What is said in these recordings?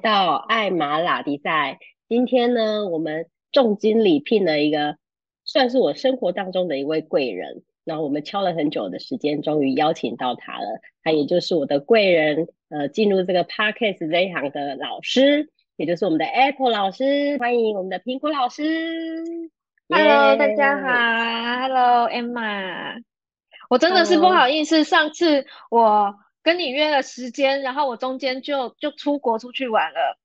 到艾玛拉迪赛。今天呢，我们重金礼聘了一个算是我生活当中的一位贵人。然后我们敲了很久的时间，终于邀请到他了。他也就是我的贵人，呃，进入这个 podcast 这一行的老师，也就是我们的 Apple 老师。欢迎我们的苹果老师。Hello，大家好。Hello，Emma。我真的是不好意思，上次我。跟你约了时间，然后我中间就就出国出去玩了，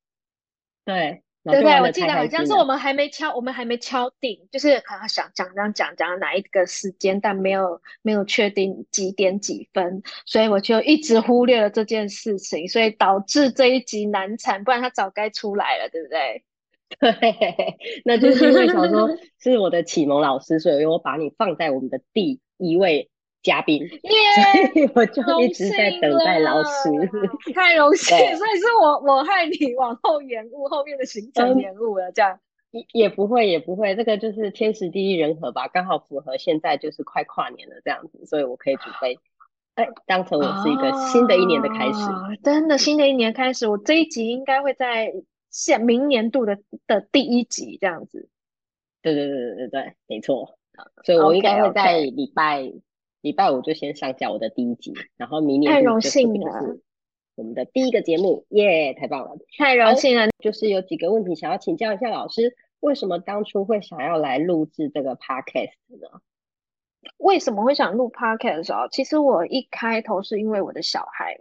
对对对，我记得好像是我们还没敲，我们还没敲定，就是可能想讲讲讲讲哪一个时间，但没有没有确定几点几分，所以我就一直忽略了这件事情，所以导致这一集难产，不然他早该出来了，对不对？对，那就是因为想说是我的启蒙老师，所以我把你放在我们的第一位。嘉宾，所以我就一直在等待老师，太荣幸，所以是我我害你往后延误后面的行程延误了，这样。也也不会也不会，这个就是天时地利人和吧，刚好符合现在就是快跨年了这样子，所以我可以准备，哎，当成我是一个新的一年的开始，真的新的一年开始，我这一集应该会在现明年度的的第一集这样子，对对对对对对，没错，所以我应该会在礼拜。礼拜五就先上架我的第一集，然后明年太荣幸了，我们的第一个节目，耶，太棒了，太荣幸了。就是有几个问题想要请教一下老师，为什么当初会想要来录制这个 podcast 呢？为什么会想录 podcast 的时候，其实我一开头是因为我的小孩，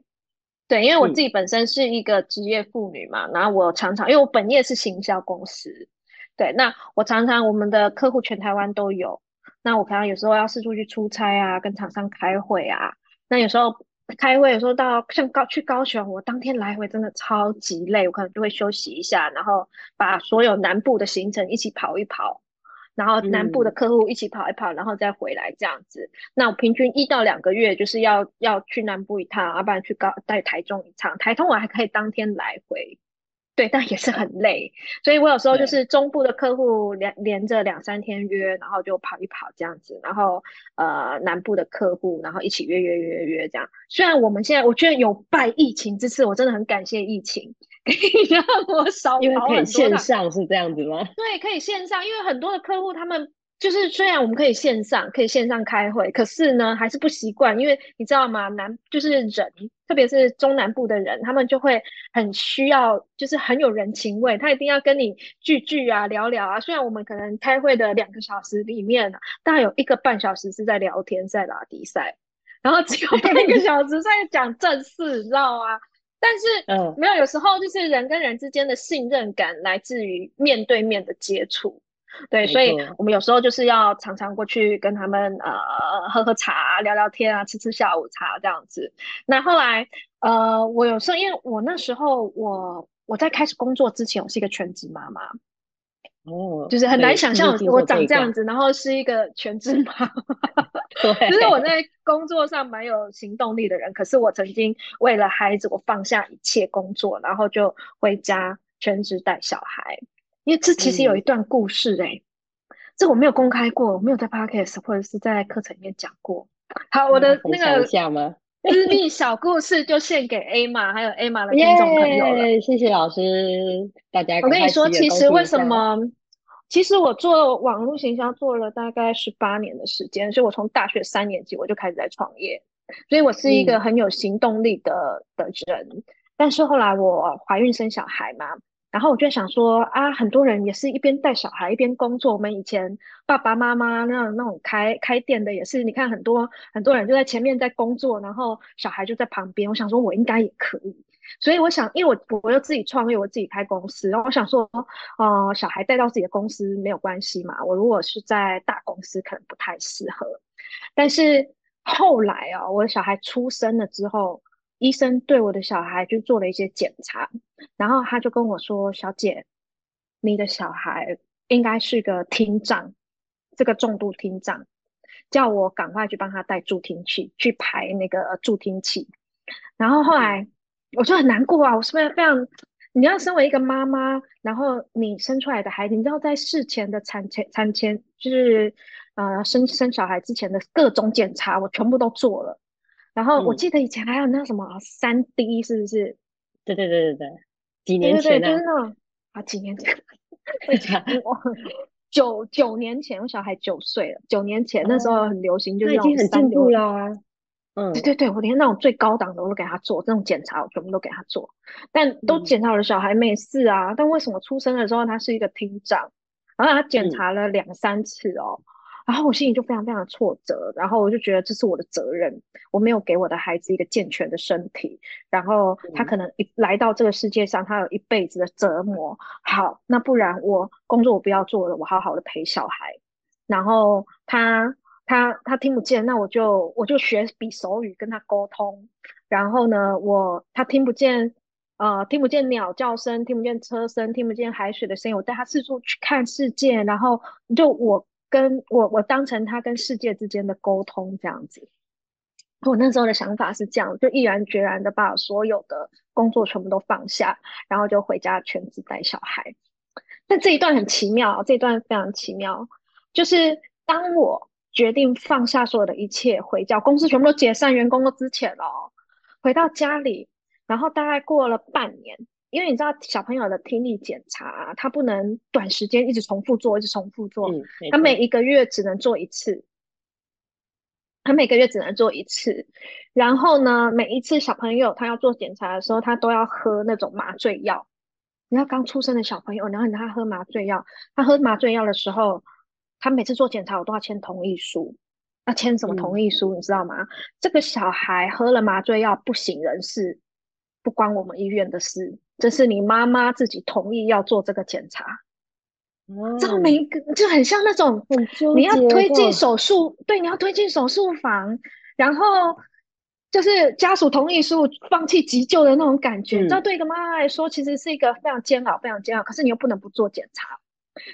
对，因为我自己本身是一个职业妇女嘛，然后我常常因为我本业是行销公司，对，那我常常我们的客户全台湾都有。那我可能有时候要四处去出差啊，跟厂商开会啊。那有时候开会，有时候到像高去高雄，我当天来回真的超级累，我可能就会休息一下，然后把所有南部的行程一起跑一跑，然后南部的客户一起跑一跑，然后再回来这样子。那我平均一到两个月就是要要去南部一趟，要不然去高在台中一趟，台中我还可以当天来回。对，但也是很累，所以我有时候就是中部的客户连连着两三天约，然后就跑一跑这样子，然后呃南部的客户，然后一起约约约约这样。虽然我们现在我觉得有拜疫情之赐，我真的很感谢疫情，可以让我少因为可以线上是这样子吗？对，可以线上，因为很多的客户他们。就是虽然我们可以线上可以线上开会，可是呢还是不习惯，因为你知道吗？南就是人，特别是中南部的人，他们就会很需要，就是很有人情味，他一定要跟你聚聚啊，聊聊啊。虽然我们可能开会的两个小时里面，大概有一个半小时是在聊天，在打比赛，然后只有半个小时在讲正事，你知道吗？但是，嗯，没有，有时候就是人跟人之间的信任感来自于面对面的接触。对，所以我们有时候就是要常常过去跟他们呃喝喝茶、聊聊天啊，吃吃下午茶这样子。那后来呃，我有时候因为我那时候我我在开始工作之前，我是一个全职妈妈哦，就是很难想象我长这样子，然后是一个全职妈 妈。对，就是我在工作上蛮有行动力的人，可是我曾经为了孩子，我放下一切工作，然后就回家全职带小孩。因为这其实有一段故事哎，这我没有公开过，没有在 podcast 或者是在课程里面讲过。好，我的那个私密小故事就献给 A 玛，还有 A 玛的听众朋友了。谢谢老师，大家。我跟你说，其实为什么？其实我做网络行销做了大概十八年的时间，所以我从大学三年级我就开始在创业，所以我是一个很有行动力的的人。但是后来我怀孕生小孩嘛。然后我就想说啊，很多人也是一边带小孩一边工作。我们以前爸爸妈妈那那种开开店的也是，你看很多很多人就在前面在工作，然后小孩就在旁边。我想说，我应该也可以。所以我想，因为我我又自己创业，我自己开公司，然后我想说，呃，小孩带到自己的公司没有关系嘛。我如果是在大公司，可能不太适合。但是后来啊，我的小孩出生了之后。医生对我的小孩就做了一些检查，然后他就跟我说：“小姐，你的小孩应该是个听障，这个重度听障，叫我赶快去帮他带助听器，去排那个助听器。”然后后来我就很难过啊，我是不是非常？你要身为一个妈妈，然后你生出来的孩子，你知道在事前的产前产前，就是呃生生小孩之前的各种检查，我全部都做了。然后我记得以前还有那什么三 D 是不是？对对对对对。几年前呢？啊，几年前，九九年前，我小孩九岁了。九年前那时候很流行，就是已经很进步啦。嗯，对对对，我连那种最高档的我都给他做，这种检查我全部都给他做，但都检查我的小孩没事啊。但为什么出生的时候他是一个厅长，然后他检查了两三次哦？然后我心里就非常非常的挫折，然后我就觉得这是我的责任，我没有给我的孩子一个健全的身体，然后他可能一来到这个世界上，他有一辈子的折磨。好，那不然我工作我不要做了，我好好的陪小孩。然后他他他听不见，那我就我就学比手语跟他沟通。然后呢，我他听不见，呃，听不见鸟叫声，听不见车声，听不见海水的声音，我带他四处去看世界。然后就我。跟我，我当成他跟世界之间的沟通这样子。我那时候的想法是这样，就毅然决然的把所有的工作全部都放下，然后就回家全职带小孩。但这一段很奇妙，这一段非常奇妙，就是当我决定放下所有的一切，回家，公司全部都解散，员工都之前了，回到家里，然后大概过了半年。因为你知道小朋友的听力检查，他不能短时间一直重复做，一直重复做。嗯，他每一个月只能做一次，他每个月只能做一次。然后呢，每一次小朋友他要做检查的时候，他都要喝那种麻醉药。你要刚出生的小朋友，然后你让他喝麻醉药，他喝麻醉药的时候，他每次做检查我都要签同意书。要签什么同意书？你知道吗？这个小孩喝了麻醉药不省人事，不关我们医院的事。这是你妈妈自己同意要做这个检查，这每一个就很像那种你要推进手术，对，你要推进手术房，然后就是家属同意书，放弃急救的那种感觉。这对一个妈妈来说，其实是一个非常煎熬、非常煎熬。可是你又不能不做检查，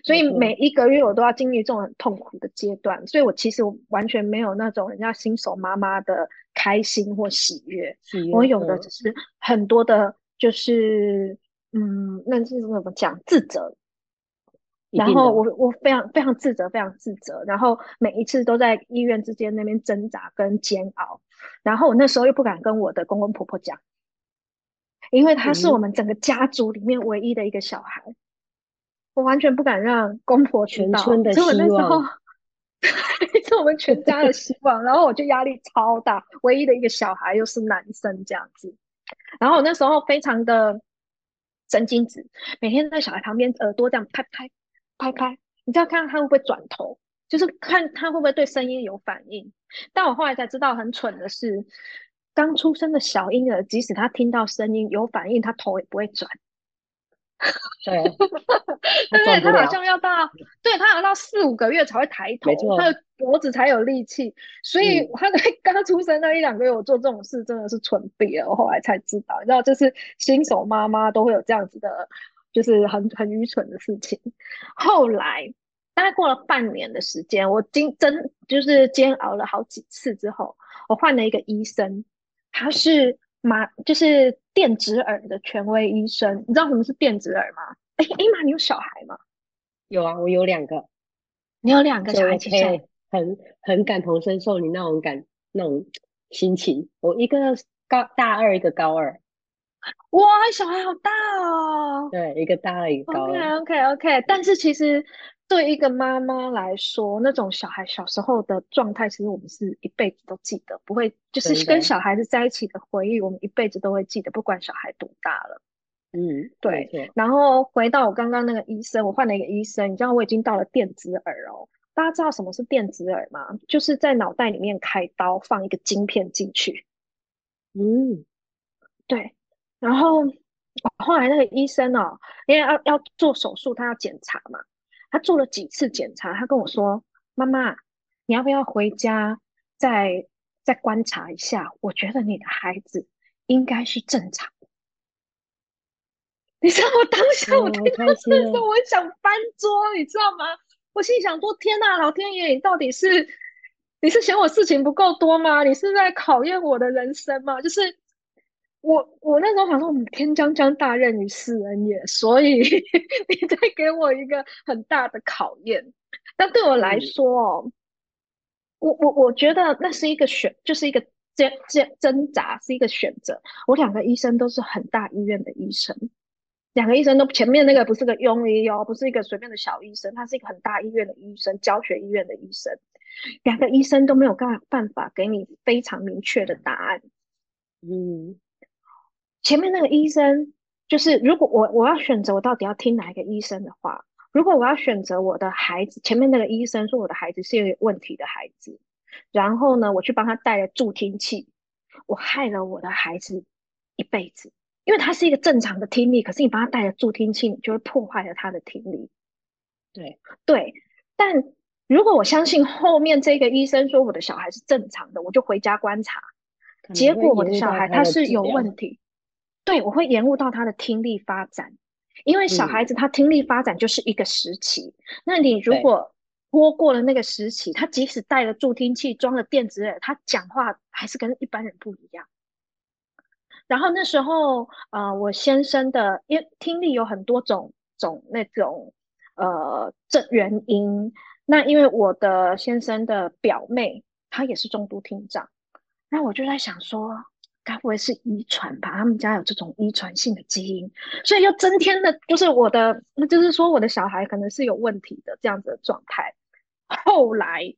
所以每一个月我都要经历这种很痛苦的阶段。所以我其实完全没有那种人家新手妈妈的开心或喜悦，我有的只是很多的。就是，嗯，那是怎么讲？自责。然后我我非常非常自责，非常自责。然后每一次都在医院之间那边挣扎跟煎熬。然后我那时候又不敢跟我的公公婆婆讲，因为他是我们整个家族里面唯一的一个小孩，我完全不敢让公婆全村的希望，是我们全家的希望。然后我就压力超大，唯一的一个小孩又是男生这样子。然后我那时候非常的神经质，每天在小孩旁边耳朵这样拍拍拍拍，你知道看看他会不会转头，就是看他会不会对声音有反应。但我后来才知道，很蠢的是，刚出生的小婴儿，即使他听到声音有反应，他头也不会转。对，对，他好像要到，对他好像到四五个月才会抬头，他的脖子才有力气。所以他在刚出生那一两个月，我做这种事真的是蠢毙了。我后来才知道，你知道，就是新手妈妈都会有这样子的，就是很很愚蠢的事情。后来大概过了半年的时间，我经真就是煎熬了好几次之后，我换了一个医生，他是。马就是电子耳的权威医生，你知道什么是电子耳吗？哎，哎妈，你有小孩吗？有啊，我有两个。你有两个小孩，其实很很感同身受你那种感那种心情。我一个高大二，一个高二。哇，小孩好大哦。对，一个大二，一个高二。OK OK OK，但是其实。对一个妈妈来说，那种小孩小时候的状态，其实我们是一辈子都记得，不会就是跟小孩子在一起的回忆，我们一辈子都会记得，不管小孩多大了。嗯，对。然后回到我刚刚那个医生，我换了一个医生，你知道我已经到了电子耳哦。大家知道什么是电子耳吗？就是在脑袋里面开刀，放一个晶片进去。嗯，对。然后后来那个医生哦，因为要要做手术，他要检查嘛。他做了几次检查，他跟我说：“妈妈，你要不要回家再再观察一下？我觉得你的孩子应该是正常的。”你知道我当下我听到这个时候，我想翻桌，你知道吗？我心想说：“天哪，老天爷，你到底是你是嫌我事情不够多吗？你是在考验我的人生吗？”就是。我我那时候想说，我们天将降大任于斯人也，所以 你在给我一个很大的考验。但对我来说哦，我我我觉得那是一个选，就是一个挣挣挣扎，是一个选择。我两个医生都是很大医院的医生，两个医生都前面那个不是个庸医哦，不是一个随便的小医生，他是一个很大医院的医生，教学医院的医生。两个医生都没有办办法给你非常明确的答案。嗯，前面那个医生就是，如果我我要选择我到底要听哪一个医生的话，如果我要选择我的孩子，前面那个医生说我的孩子是有问题的孩子，然后呢，我去帮他带了助听器，我害了我的孩子一辈子。因为他是一个正常的听力，可是你帮他带了助听器，你就会破坏了他的听力。对对，但如果我相信后面这个医生说我的小孩是正常的，我就回家观察，结果我的小孩他是有问题。对，我会延误到他的听力发展，因为小孩子他听力发展就是一个时期。那你如果拖过了那个时期，他即使戴了助听器、装了电子耳，他讲话还是跟一般人不一样。然后那时候，呃，我先生的因听力有很多种种那种呃这原因。那因为我的先生的表妹她也是重度听障，那我就在想说，该不会是遗传吧？他们家有这种遗传性的基因，所以又增添了，就是我的，那就是说我的小孩可能是有问题的这样子的状态。后来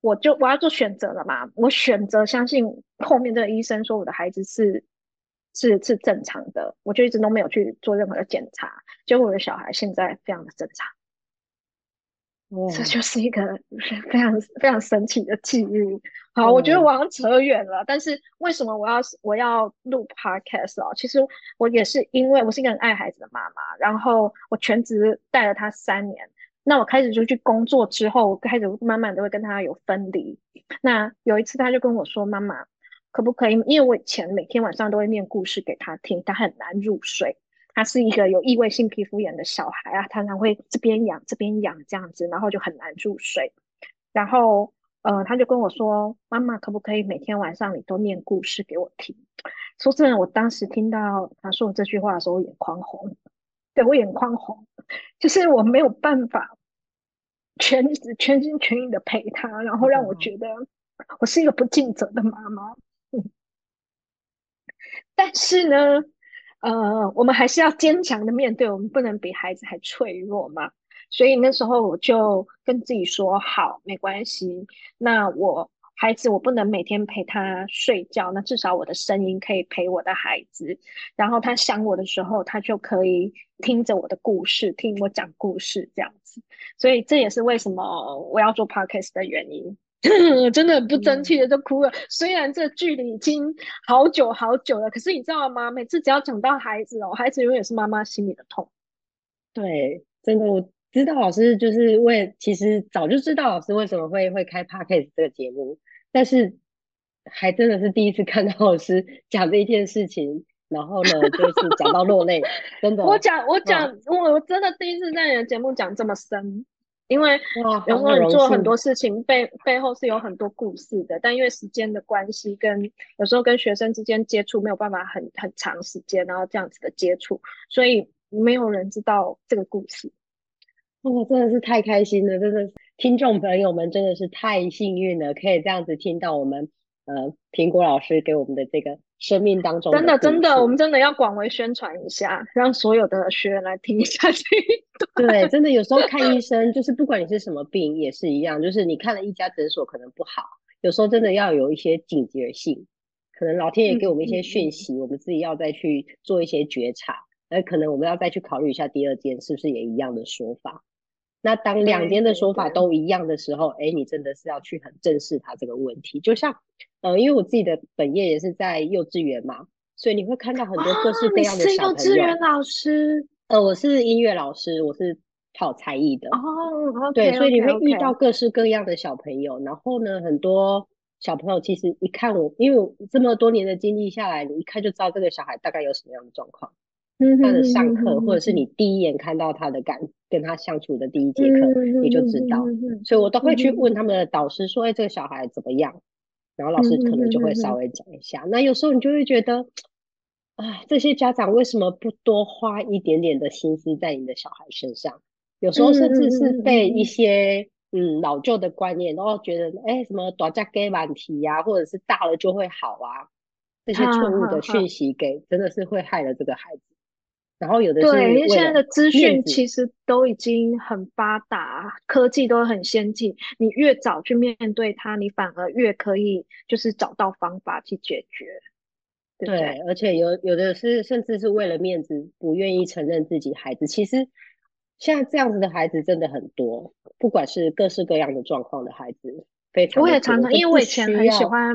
我就我要做选择了嘛，我选择相信后面这个医生说我的孩子是。是是正常的，我就一直都没有去做任何的检查，结果我的小孩现在非常的正常。这就是一个非常非常神奇的际遇。好，我觉得我好像扯远了，但是为什么我要我要录 podcast 哦？其实我也是因为我是一个很爱孩子的妈妈，然后我全职带了他三年，那我开始就去工作之后，开始慢慢都会跟他有分离。那有一次他就跟我说：“妈妈。”可不可以？因为我以前每天晚上都会念故事给他听，他很难入睡。他是一个有异位性皮肤炎的小孩啊，常常会这边痒这边痒这样子，然后就很难入睡。然后，呃，他就跟我说：“妈妈，可不可以每天晚上你都念故事给我听？”说真的，我当时听到他说这句话的时候，我眼眶红。对我眼眶红，就是我没有办法全全心全意的陪他，然后让我觉得我是一个不尽责的妈妈。但是呢，呃，我们还是要坚强的面对，我们不能比孩子还脆弱嘛。所以那时候我就跟自己说：好，没关系。那我孩子，我不能每天陪他睡觉，那至少我的声音可以陪我的孩子。然后他想我的时候，他就可以听着我的故事，听我讲故事这样子。所以这也是为什么我要做 podcast 的原因。真的很不争气的就哭了。虽然这距离已经好久好久了，可是你知道吗？每次只要讲到孩子哦，孩子永远是妈妈心里的痛。对，真的，我知道老师就是为，其实早就知道老师为什么会会开 podcast 这个节目，但是还真的是第一次看到老师讲这一件事情，然后呢，就是讲到落泪。真的，我讲我讲我真的第一次在你的节目讲这么深。因为有时候你做很多事情背背后是有很多故事的，但因为时间的关系，跟有时候跟学生之间接触没有办法很很长时间，然后这样子的接触，所以没有人知道这个故事。哇，真的是太开心了，真的听众朋友们真的是太幸运了，可以这样子听到我们呃苹果老师给我们的这个。生命当中真的真的，我们真的要广为宣传一下，让所有的学员来听一下这一段。对，真的有时候看医生，就是不管你是什么病，也是一样，就是你看了一家诊所可能不好，有时候真的要有一些警觉性，可能老天爷给我们一些讯息，我们自己要再去做一些觉察，那可能我们要再去考虑一下第二间是不是也一样的说法。那当两边的说法都一样的时候，哎，你真的是要去很正视他这个问题。就像，呃，因为我自己的本业也是在幼稚园嘛，所以你会看到很多各式各样的小朋友。幼稚园老师？呃，我是音乐老师，我是考才艺的。哦，对，所以你会遇到各式各样的小朋友。然后呢，很多小朋友其实一看我，因为我这么多年的经历下来，你一看就知道这个小孩大概有什么样的状况。他的上课，或者是你第一眼看到他的感，跟他相处的第一节课，你就知道。所以我都会去问他们的导师说：“哎，这个小孩怎么样？”然后老师可能就会稍微讲一下。那有时候你就会觉得，啊，这些家长为什么不多花一点点的心思在你的小孩身上？有时候甚至是被一些嗯老旧的观念，然后觉得哎，什么短家给满题呀，或者是大了就会好啊，这些错误的讯息给真的是会害了这个孩子。然后有的对，因为现在的资讯其实都已经很发达，科技都很先进。你越早去面对它，你反而越可以就是找到方法去解决。对，而且有有的是甚至是为了面子不愿意承认自己孩子。其实现在这样子的孩子真的很多，不管是各式各样的状况的孩子，非常。我也常常，因为我以前很喜欢。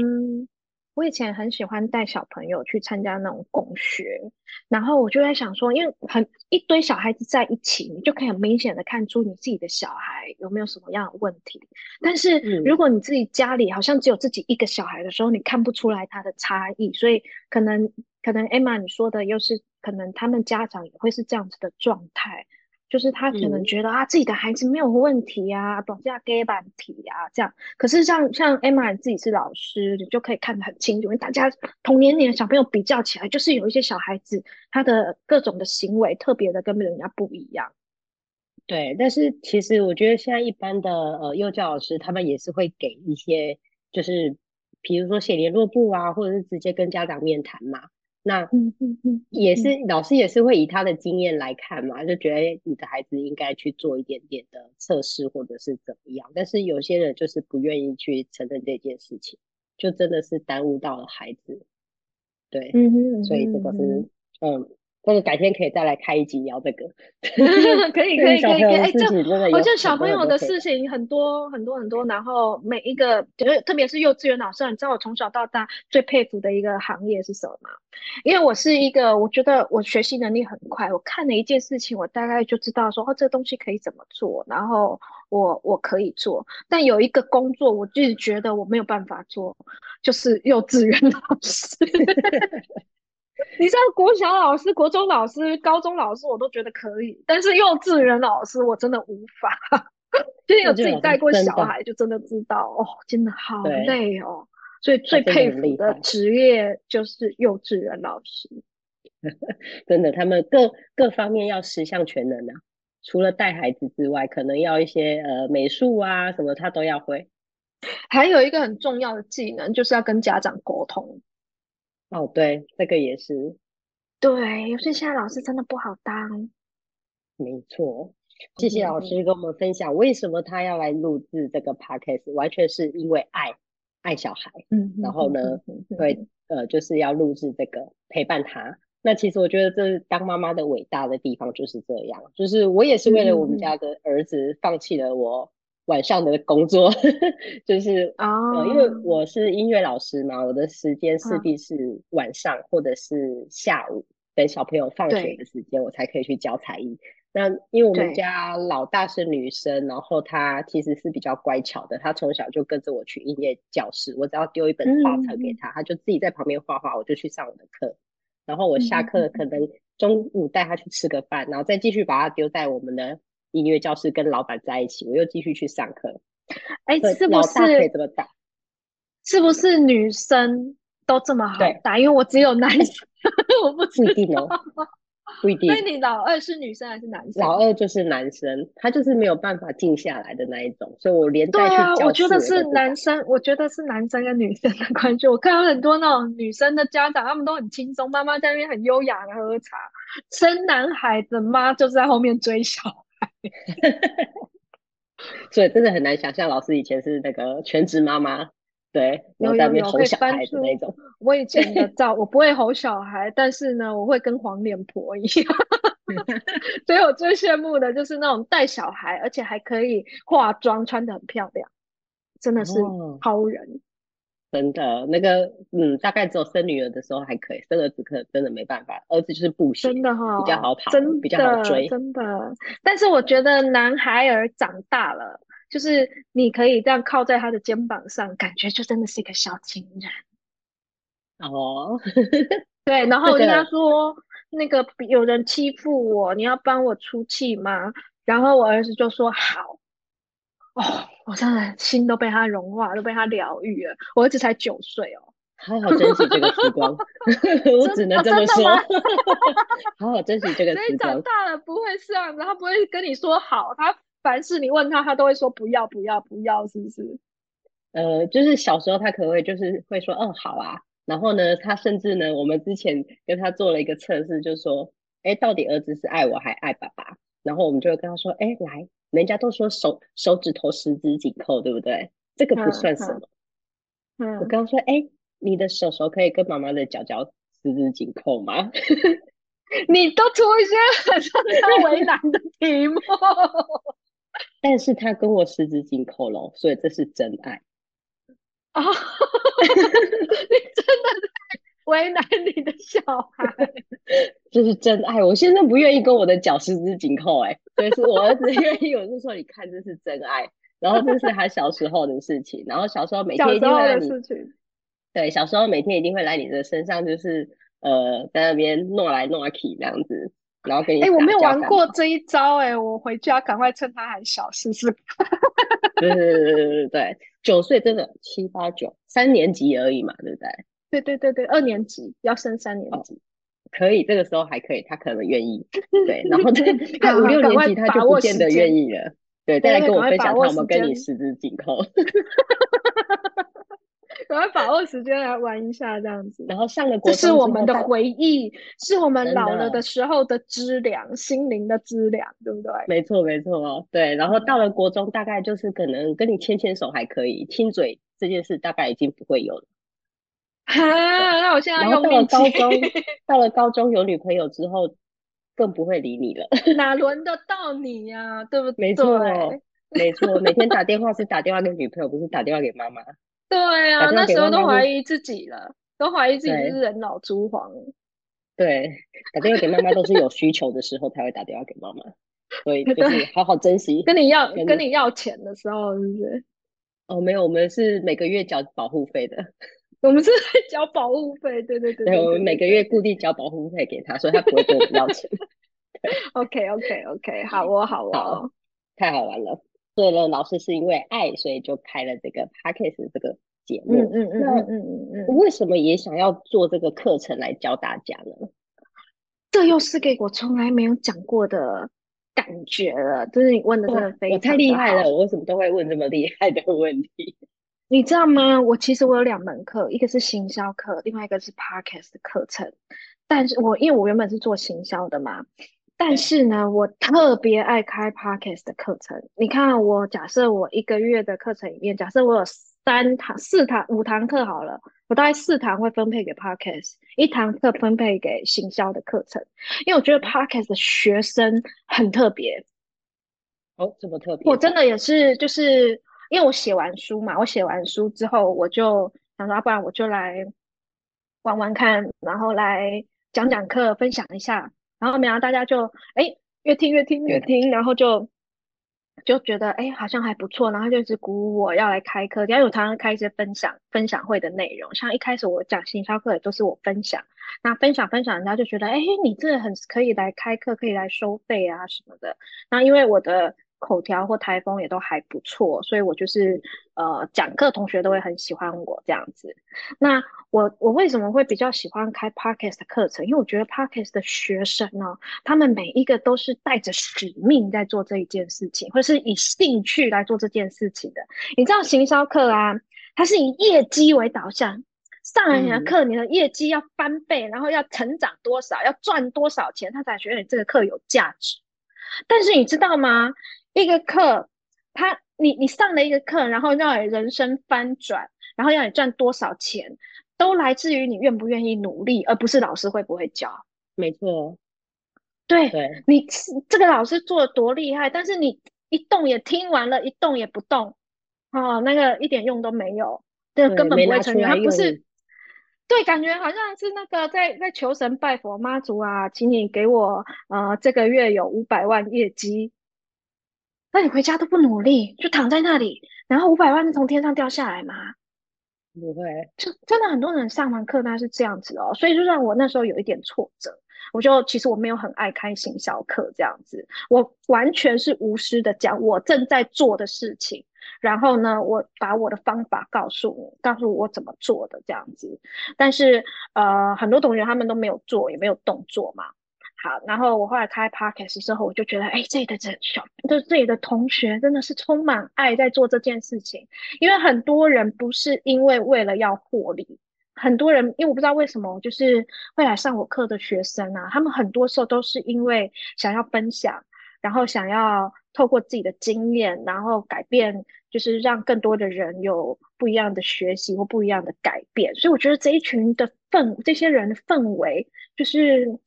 我以前很喜欢带小朋友去参加那种共学，然后我就在想说，因为很一堆小孩子在一起，你就可以很明显的看出你自己的小孩有没有什么样的问题。但是如果你自己家里好像只有自己一个小孩的时候，你看不出来他的差异，所以可能可能 Emma 你说的又是可能他们家长也会是这样子的状态。就是他可能觉得啊，自己的孩子没有问题啊，短嫁给板题啊，这样。可是像像 Emma 自己是老师，你就可以看得很清楚，因为大家同年龄的小朋友比较起来，就是有一些小孩子他的各种的行为特别的跟人家不一样。对，但是其实我觉得现在一般的呃幼教老师，他们也是会给一些，就是比如说写联络簿啊，或者是直接跟家长面谈嘛。那嗯嗯嗯，也是老师也是会以他的经验来看嘛，就觉得你的孩子应该去做一点点的测试或者是怎么样，但是有些人就是不愿意去承认这件事情，就真的是耽误到了孩子，对，嗯哼，所以这个是嗯。或者改天可以再来开一集聊这个，可以 可以可以可以，哎，这好像小朋友的事情很多很多很多，然后每一个，就是特别是幼稚园老师，你知道我从小到大最佩服的一个行业是什么吗？因为我是一个，我觉得我学习能力很快，我看了一件事情，我大概就知道说哦，这个东西可以怎么做，然后我我可以做。但有一个工作，我自己觉得我没有办法做，就是幼稚园老师。你知道国小老师、国中老师、高中老师我都觉得可以，但是幼稚园老师我真的无法。就是有自己带过小孩，就真的知道哦，真的好累哦。所以最佩服的职业就是幼稚园老师。真的，他们各各方面要十项全能啊。除了带孩子之外，可能要一些呃美术啊什么，他都要会。还有一个很重要的技能，就是要跟家长沟通。哦，对，这个也是。对，有些现在老师真的不好当。没错，谢谢老师跟我们分享为什么他要来录制这个 podcast，完全是因为爱爱小孩。嗯，然后呢，会呃就是要录制这个陪伴他。那其实我觉得这当妈妈的伟大的地方就是这样，就是我也是为了我们家的儿子放弃了我。晚上的工作 就是啊，因为我是音乐老师嘛，我的时间势必是晚上或者是下午，等小朋友放学的时间，我才可以去教才艺。那因为我们家老大是女生，然后她其实是比较乖巧的，她从小就跟着我去音乐教室，我只要丢一本画册给她，她就自己在旁边画画，我就去上我的课。然后我下课可能中午带她去吃个饭，然后再继续把她丢在我们的。音乐教室跟老板在一起，我又继续去上课。哎，是不是可以这么打？是不是女生都这么好打？因为我只有男生，我不不一定哦，不一定。所以你老二是女生还是男生？老二就是男生，他就是没有办法静下来的那一种，所以我连带去教我觉得是男生，我觉得是男生跟女生的关系。我看到很多那种女生的家长，他们都很轻松，妈妈在那边很优雅的喝茶，生男孩的妈就是在后面追小。所以真的很难想象，老师以前是那个全职妈妈，对，然后在那边吼小孩的那种。我以前的照，我不会吼小孩，但是呢，我会跟黄脸婆一样。所以我最羡慕的就是那种带小孩，而且还可以化妆，穿的很漂亮，真的是超人。真的，那个，嗯，大概只有生女儿的时候还可以，生儿子可能真的没办法。儿子就是不行，真的哈，比较好跑，真比较好追，真的。但是我觉得男孩儿长大了，就是你可以这样靠在他的肩膀上，感觉就真的是一个小情人。哦，对，然后我跟他说，那个有人欺负我，你要帮我出气吗？然后我儿子就说好。哦，我真的心都被他融化，都被他疗愈了。我儿子才九岁哦，好好珍惜这个时光 我只能这么说。好好珍惜这个时光。长大了不会这样子，他不会跟你说好，他凡事你问他，他都会说不要不要不要，是不是？呃，就是小时候他可能会就是会说嗯好啊，然后呢，他甚至呢，我们之前跟他做了一个测试，就是说。哎，到底儿子是爱我还爱爸爸？然后我们就会跟他说，哎，来，人家都说手手指头十指紧扣，对不对？这个不算什么。嗯，我刚刚说，哎，你的手手可以跟妈妈的脚脚十指紧扣吗？你都出一些很让他为难的题目。但是他跟我十指紧扣了，所以这是真爱。啊，你真的在为难你的小孩，这是真爱。我先生不愿意跟我的脚十指紧扣，哎，所以是我儿子 愿意。我是说，你看，这是真爱。然后这是他小时候的事情，然后小时候每天一定会来你，对，小时候每天一定会来你的身上，就是呃，在那边弄来弄去这样子，然后给你。哎，我没有玩过这一招，哎，我回家赶快趁他还小试试。对对对对对对，九岁真的七八九三年级而已嘛，对不对？对对对对，二年级要升三年级，可以，这个时候还可以，他可能愿意。对，然后在五六年级他就不见得愿意了。对，再来跟我分享他们跟你十指紧扣。赶快把握时间来玩一下，这样子。然后上了国中，这是我们的回忆，是我们老了的时候的资粮，心灵的资粮，对不对？没错，没错。对，然后到了国中，大概就是可能跟你牵牵手还可以，亲嘴这件事大概已经不会有了。哈，那我现在用到了高中，到了高中有女朋友之后，更不会理你了。哪轮得到你呀？对不对？没错，没错。每天打电话是打电话给女朋友，不是打电话给妈妈。对啊，那时候都怀疑自己了，都怀疑自己是人老珠黄。对，打电话给妈妈都是有需求的时候才会打电话给妈妈，所以就是好好珍惜。跟你要跟你要钱的时候，是不是？哦，没有，我们是每个月缴保护费的。我们是交保护费，对对对。对，我们每个月固定交保护费给他，所以他不会跟我们要钱。OK OK OK，好哦好哦，太好玩了。对了，老师是因为爱，所以就开了这个 Podcast 这个节目。嗯嗯嗯嗯嗯嗯嗯。为什么也想要做这个课程来教大家呢？这又是给我从来没有讲过的感觉了。就是你问的真的非常我太厉害了，我为什么都会问这么厉害的问题？你知道吗？我其实我有两门课，一个是行销课，另外一个是 Podcast 课程。但是我因为我原本是做行销的嘛。但是呢，我特别爱开 podcast 的课程。你看，我假设我一个月的课程里面，假设我有三堂、四堂、五堂课好了，我大概四堂会分配给 podcast，一堂课分配给行销的课程。因为我觉得 podcast 的学生很特别。哦，这么特别？我真的也是，就是因为我写完书嘛，我写完书之后，我就想说，不然我就来玩玩看，然后来讲讲课，分享一下。然后，然后大家就哎越听越听越听，然后就就觉得哎好像还不错，然后就一直鼓舞我要来开课。因为我常常开一些分享分享会的内容，像一开始我讲行销课也都是我分享，那分享分享，人家就觉得哎你这很可以来开课，可以来收费啊什么的。那因为我的。口条或台风也都还不错，所以我就是呃讲课，同学都会很喜欢我这样子。那我我为什么会比较喜欢开 podcast 课程？因为我觉得 podcast 的学生呢，他们每一个都是带着使命在做这一件事情，或是以兴趣来做这件事情的。你知道行销课啊，它是以业绩为导向，上了你的课，你的业绩要翻倍，然后要成长多少，要赚多少钱，他才觉得你这个课有价值。但是你知道吗？一个课，他你你上了一个课，然后让你人生翻转，然后让你赚多少钱，都来自于你愿不愿意努力，而不是老师会不会教。没错，对，你这个老师做的多厉害，但是你一动也听完了，一动也不动，哦，那个一点用都没有，这根本不会成员。他不是，对，感觉好像是那个在在求神拜佛妈祖啊，请你给我呃这个月有五百万业绩。那你回家都不努力，就躺在那里，然后五百万是从天上掉下来吗？不会，就真的很多人上完课那是这样子哦，所以就让我那时候有一点挫折。我就其实我没有很爱开行销课这样子，我完全是无私的讲我正在做的事情，然后呢，我把我的方法告诉你，告诉我怎么做的这样子。但是呃，很多同学他们都没有做，也没有动作嘛。好，然后我后来开 podcast 之后，我就觉得，哎，这里的这小，就是这里的同学真的是充满爱在做这件事情。因为很多人不是因为为了要获利，很多人，因为我不知道为什么，就是会来上我课的学生啊，他们很多时候都是因为想要分享，然后想要透过自己的经验，然后改变，就是让更多的人有不一样的学习或不一样的改变。所以我觉得这一群的氛，这些人的氛围，就是。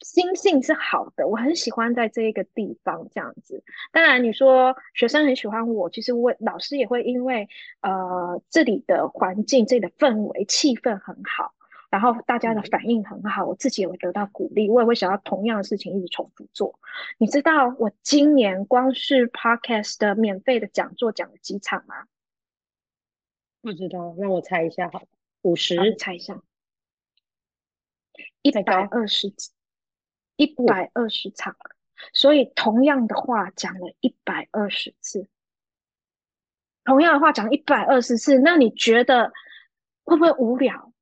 心性是好的，我很喜欢在这一个地方这样子。当然，你说学生很喜欢我，其实我老师也会因为呃这里的环境、这里的氛围、气氛很好，然后大家的反应很好，我自己也会得到鼓励，我也会想要同样的事情一直重复做。你知道我今年光是 podcast 的免费的讲座讲了几场吗？不知道，让我猜一下，好，五十，猜一下，一百二十几。一百二十场，所以同样的话讲了一百二十次，同样的话讲一百二十次，那你觉得会不会无聊？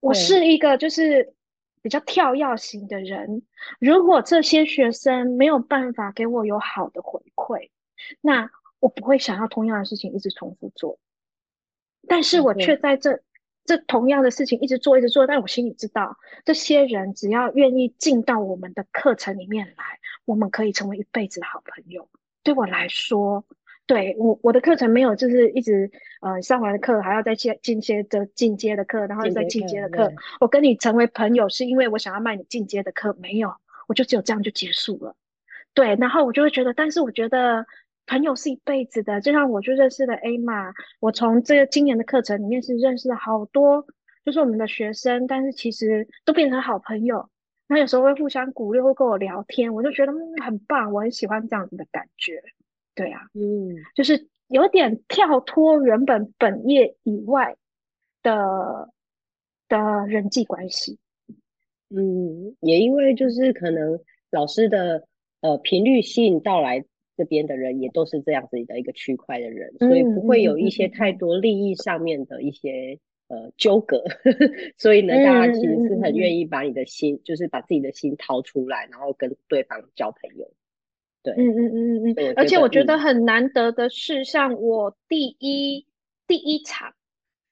我是一个就是比较跳跃型的人，如果这些学生没有办法给我有好的回馈，那我不会想要同样的事情一直重复做，但是我却在这。这同样的事情一直做，一直做，但我心里知道，这些人只要愿意进到我们的课程里面来，我们可以成为一辈子的好朋友。对我来说，对我我的课程没有就是一直呃上完的课还要再进进阶的进阶的课，然后再进阶的课。我跟你成为朋友是因为我想要卖你进阶的课，没有，我就只有这样就结束了。对，然后我就会觉得，但是我觉得。朋友是一辈子的，就像我就认识了 A 嘛，我从这个今年的课程里面是认识了好多，就是我们的学生，但是其实都变成好朋友。那有时候会互相鼓励，会跟我聊天，我就觉得嗯很棒，我很喜欢这样子的感觉。对啊，嗯，就是有点跳脱原本本业以外的的人际关系。嗯，也因为就是可能老师的呃频率吸引到来。这边的人也都是这样子的一个区块的人，所以不会有一些太多利益上面的一些呃纠葛，所以呢，大家其实是很愿意把你的心，就是把自己的心掏出来，然后跟对方交朋友。对，嗯嗯嗯嗯嗯。而且我觉得很难得的是，像我第一第一场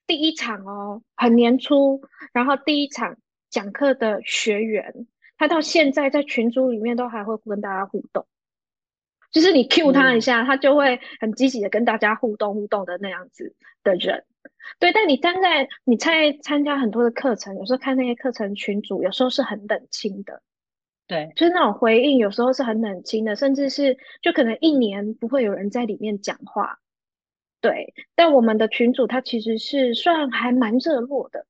第一场哦，很年初，然后第一场讲课的学员，他到现在在群组里面都还会跟大家互动。就是你 Q 他一下，他就会很积极的跟大家互动互动的那样子的人，对。但你站在你在参加很多的课程，有时候看那些课程群组，有时候是很冷清的，对，就是那种回应有时候是很冷清的，甚至是就可能一年不会有人在里面讲话，对。但我们的群组他其实是算还蛮热络的，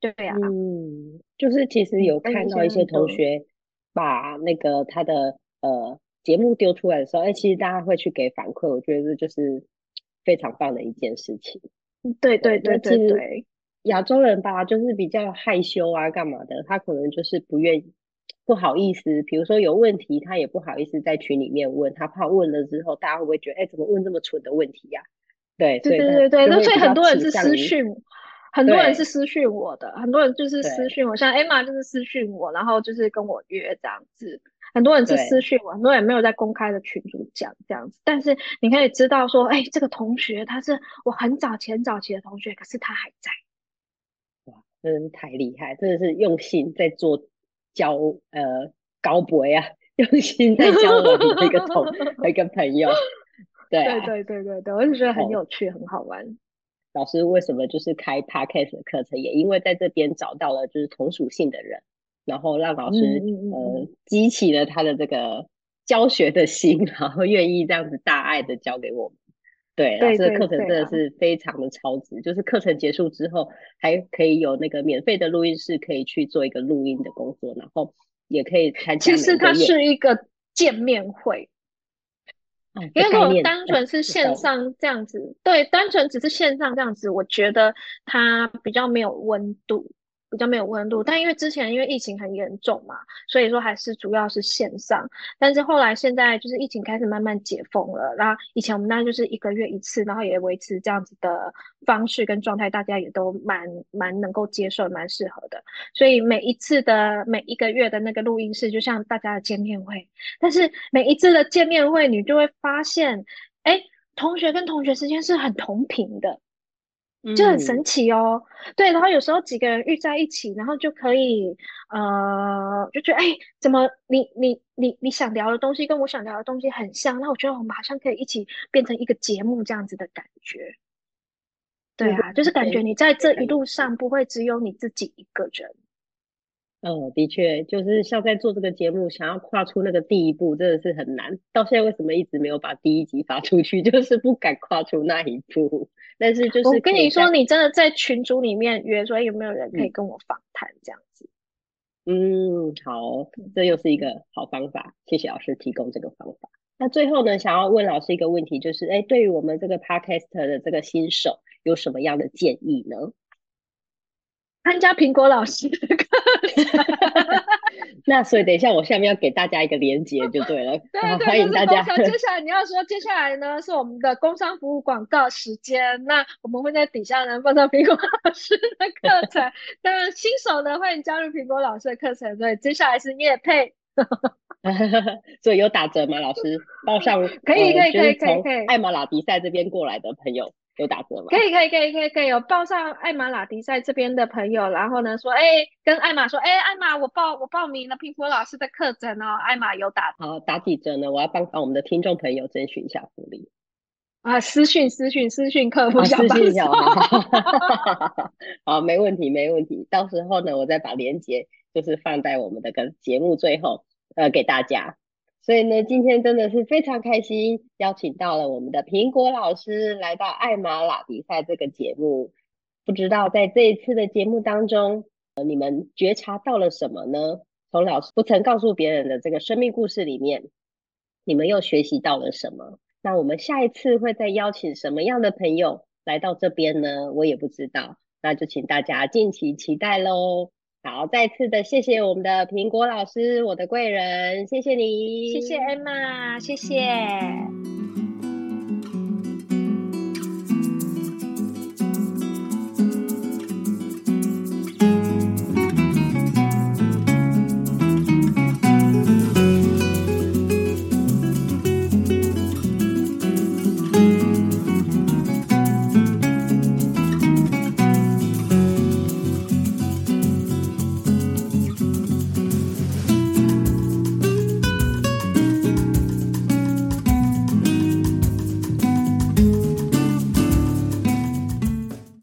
对呀，嗯，就是其实有看到一些同学把那个他的呃。节目丢出来的时候，哎，其实大家会去给反馈，我觉得这就是非常棒的一件事情。对对对对对，亚洲人吧，就是比较害羞啊，干嘛的？他可能就是不愿意、不好意思。比如说有问题，他也不好意思在群里面问，他怕问了之后，大家会不会觉得，哎，怎么问这么蠢的问题呀？对对对对对，那所以很多人是私讯，很多人是私讯我的，很多人就是私讯我，像 Emma 就是私讯我，然后就是跟我约这样子。很多人是私讯我，很多人没有在公开的群组讲这样子，但是你可以知道说，哎，这个同学他是我很早前早期的同学，可是他还在。哇，真的是太厉害，真的是用心在做交呃高博呀，用心在交我的一个同 一个朋友。对对对对对对，我就觉得很有趣，很好玩。老师为什么就是开 podcast 的课程，也因为在这边找到了就是同属性的人。然后让老师呃激起了他的这个教学的心，然后愿意这样子大爱的教给我们。对，老师的课程真的是非常的超值。就是课程结束之后，还可以有那个免费的录音室，可以去做一个录音的工作，然后也可以参加。其实它是一个见面会，因为如果单纯是线上这样子，对，单纯只是线上这样子，我觉得它比较没有温度。比较没有温度，但因为之前因为疫情很严重嘛，所以说还是主要是线上。但是后来现在就是疫情开始慢慢解封了，然后以前我们那就是一个月一次，然后也维持这样子的方式跟状态，大家也都蛮蛮能够接受，蛮适合的。所以每一次的每一个月的那个录音室，就像大家的见面会。但是每一次的见面会，你就会发现，哎，同学跟同学之间是很同频的。就很神奇哦。对，然后有时候几个人遇在一起，然后就可以呃，就觉得哎，怎么你你你你想聊的东西跟我想聊的东西很像，那我觉得我们好像可以一起变成一个节目这样子的感觉。对啊，就是感觉你在这一路上不会只有你自己一个人。嗯，的确，就是像在做这个节目，想要跨出那个第一步，真的是很难。到现在为什么一直没有把第一集发出去，就是不敢跨出那一步。但是就是我跟你说，你真的在群组里面约说有没有人可以跟我访谈这样子？嗯，好，这又是一个好方法，谢谢老师提供这个方法。那最后呢，想要问老师一个问题，就是哎，对于我们这个 podcast 的这个新手，有什么样的建议呢？参加苹果老师的课，那所以等一下我下面要给大家一个连接就对了，对对，欢迎大家。接下来你要说，接下来呢是我们的工商服务广告时间，那我们会在底下呢放上苹果老师的课程，当然新手呢欢迎加入苹果老师的课程，对，接下来是叶配，所以有打折吗？老师报上可以可以可以可以可以，艾玛拉比赛这边过来的朋友。有打折吗？可以可以可以可以可以有报上艾玛拉迪赛这边的朋友，然后呢说，哎，跟艾玛说，哎，艾玛，我报我报名了苹果老师的课程哦，艾玛有打好打几折呢？我要帮帮我们的听众朋友争取一下福利啊，私讯私讯私讯客服私讯小 好，没问题没问题，到时候呢，我再把链接就是放在我们的个节目最后呃给大家。所以呢，今天真的是非常开心，邀请到了我们的苹果老师来到艾玛拉比赛这个节目。不知道在这一次的节目当中，呃，你们觉察到了什么呢？从老师不曾告诉别人的这个生命故事里面，你们又学习到了什么？那我们下一次会再邀请什么样的朋友来到这边呢？我也不知道，那就请大家敬请期待喽。好，再次的谢谢我们的苹果老师，我的贵人，谢谢你，谢谢 Emma，谢谢。